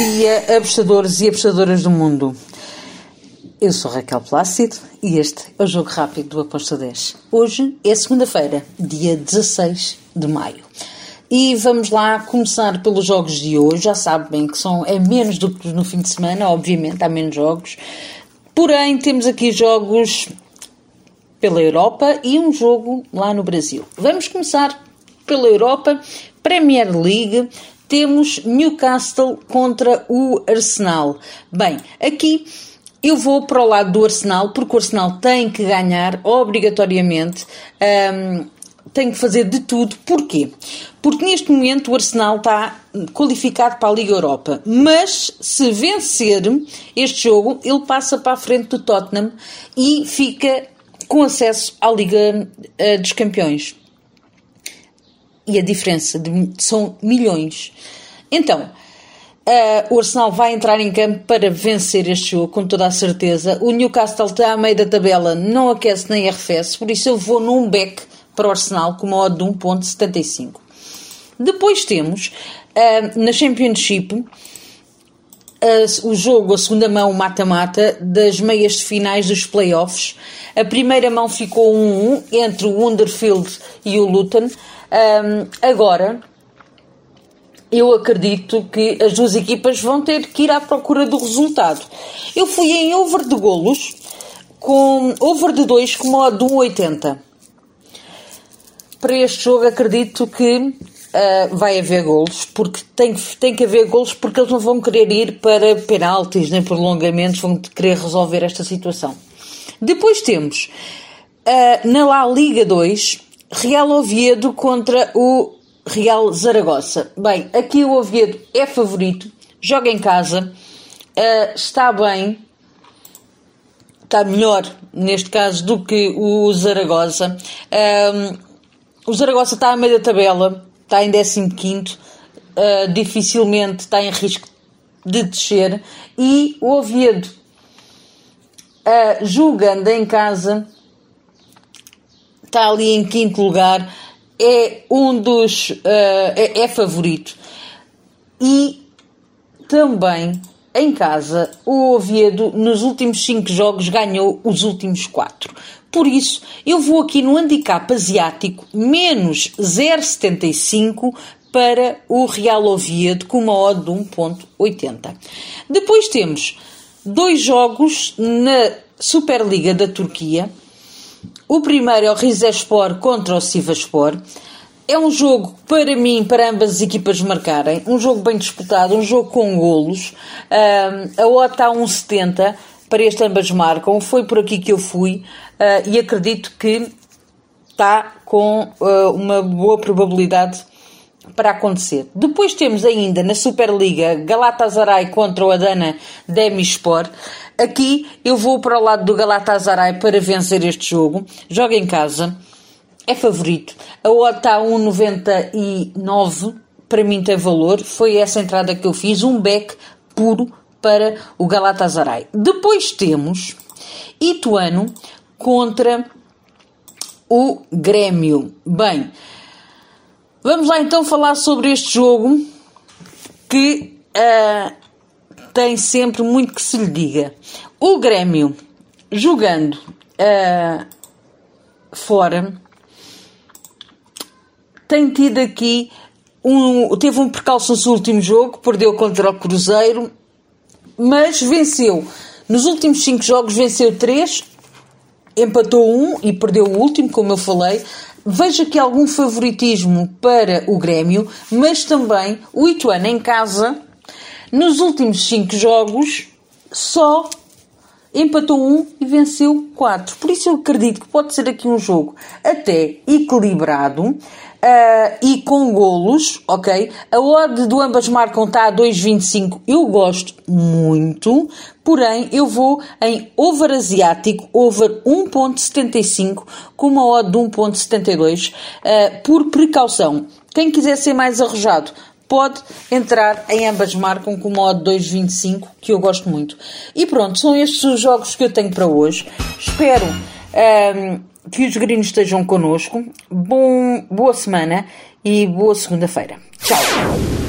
dia, apostadores e apostadoras do mundo. Eu sou Raquel Plácido e este é o Jogo Rápido do Aposta 10. Hoje é segunda-feira, dia 16 de maio. E vamos lá começar pelos jogos de hoje. Já sabem que são, é menos do que no fim de semana, obviamente, há menos jogos. Porém, temos aqui jogos pela Europa e um jogo lá no Brasil. Vamos começar pela Europa, Premier League, temos Newcastle contra o Arsenal. Bem, aqui eu vou para o lado do Arsenal, porque o Arsenal tem que ganhar obrigatoriamente. Um, tem que fazer de tudo. Porquê? Porque neste momento o Arsenal está qualificado para a Liga Europa. Mas se vencer este jogo, ele passa para a frente do Tottenham e fica com acesso à Liga uh, dos Campeões e a diferença de, são milhões. Então, uh, o Arsenal vai entrar em campo para vencer este jogo, com toda a certeza. O Newcastle está a meio da tabela, não aquece nem arrefece, por isso eu vou num back para o Arsenal com uma odd de 1.75. Depois temos, uh, na Championship, uh, o jogo, a segunda mão mata-mata das meias finais dos playoffs. A primeira mão ficou 1-1 entre o Wonderfield e o Luton. Um, agora, eu acredito que as duas equipas vão ter que ir à procura do resultado. Eu fui em over de golos, com over de 2 com modo de 1,80. Para este jogo acredito que uh, vai haver golos, porque tem, tem que haver golos porque eles não vão querer ir para penaltis nem prolongamentos, vão querer resolver esta situação. Depois temos uh, na La Liga 2 Real Oviedo contra o Real Zaragoza. Bem, aqui o Oviedo é favorito, joga em casa, uh, está bem, está melhor neste caso do que o Zaragoza. Um, o Zaragoza está a meio da tabela, está em 15, uh, dificilmente está em risco de descer. E o Oviedo, uh, jogando em casa, está ali em quinto lugar, é um dos. Uh, é, é favorito. E também em casa, o Oviedo nos últimos 5 jogos ganhou os últimos 4. Por isso, eu vou aqui no handicap asiático menos 0,75 para o Real Oviedo com uma odd de 1,80. Depois temos dois jogos na Superliga da Turquia. O primeiro é o Rizespor contra o Sivaspor. É um jogo, para mim, para ambas as equipas marcarem. Um jogo bem disputado, um jogo com golos. Uh, a OTA está 1,70 para este ambas marcam. Foi por aqui que eu fui uh, e acredito que está com uh, uma boa probabilidade para acontecer. Depois temos ainda na Superliga Galatasaray contra o Adana Demispor. Aqui eu vou para o lado do Galatasaray para vencer este jogo. Joga em casa. É favorito. A odd está a 1,99. Para mim tem valor. Foi essa entrada que eu fiz. Um back puro para o Galatasaray. Depois temos Ituano contra o Grêmio. Bem, vamos lá então falar sobre este jogo que uh, tem sempre muito que se lhe diga. O Grêmio jogando uh, fora tem tido aqui um, teve um percalço no seu último jogo, perdeu contra o Cruzeiro, mas venceu. Nos últimos 5 jogos venceu 3, empatou um e perdeu o último, como eu falei. Vejo aqui algum favoritismo para o Grêmio, mas também o Ituano em casa nos últimos 5 jogos, só empatou um e venceu quatro. Por isso eu acredito que pode ser aqui um jogo até equilibrado uh, e com golos, ok? A odd do ambas marcam está a 2,25. Eu gosto muito, porém eu vou em over asiático, over 1.75 com uma odd de 1.72 uh, por precaução. Quem quiser ser mais arrojado, pode entrar em ambas marcam com o modo 2.25, que eu gosto muito. E pronto, são estes os jogos que eu tenho para hoje. Espero um, ehm, que os gringos estejam connosco. Bom, boa semana e boa segunda-feira. Tchau!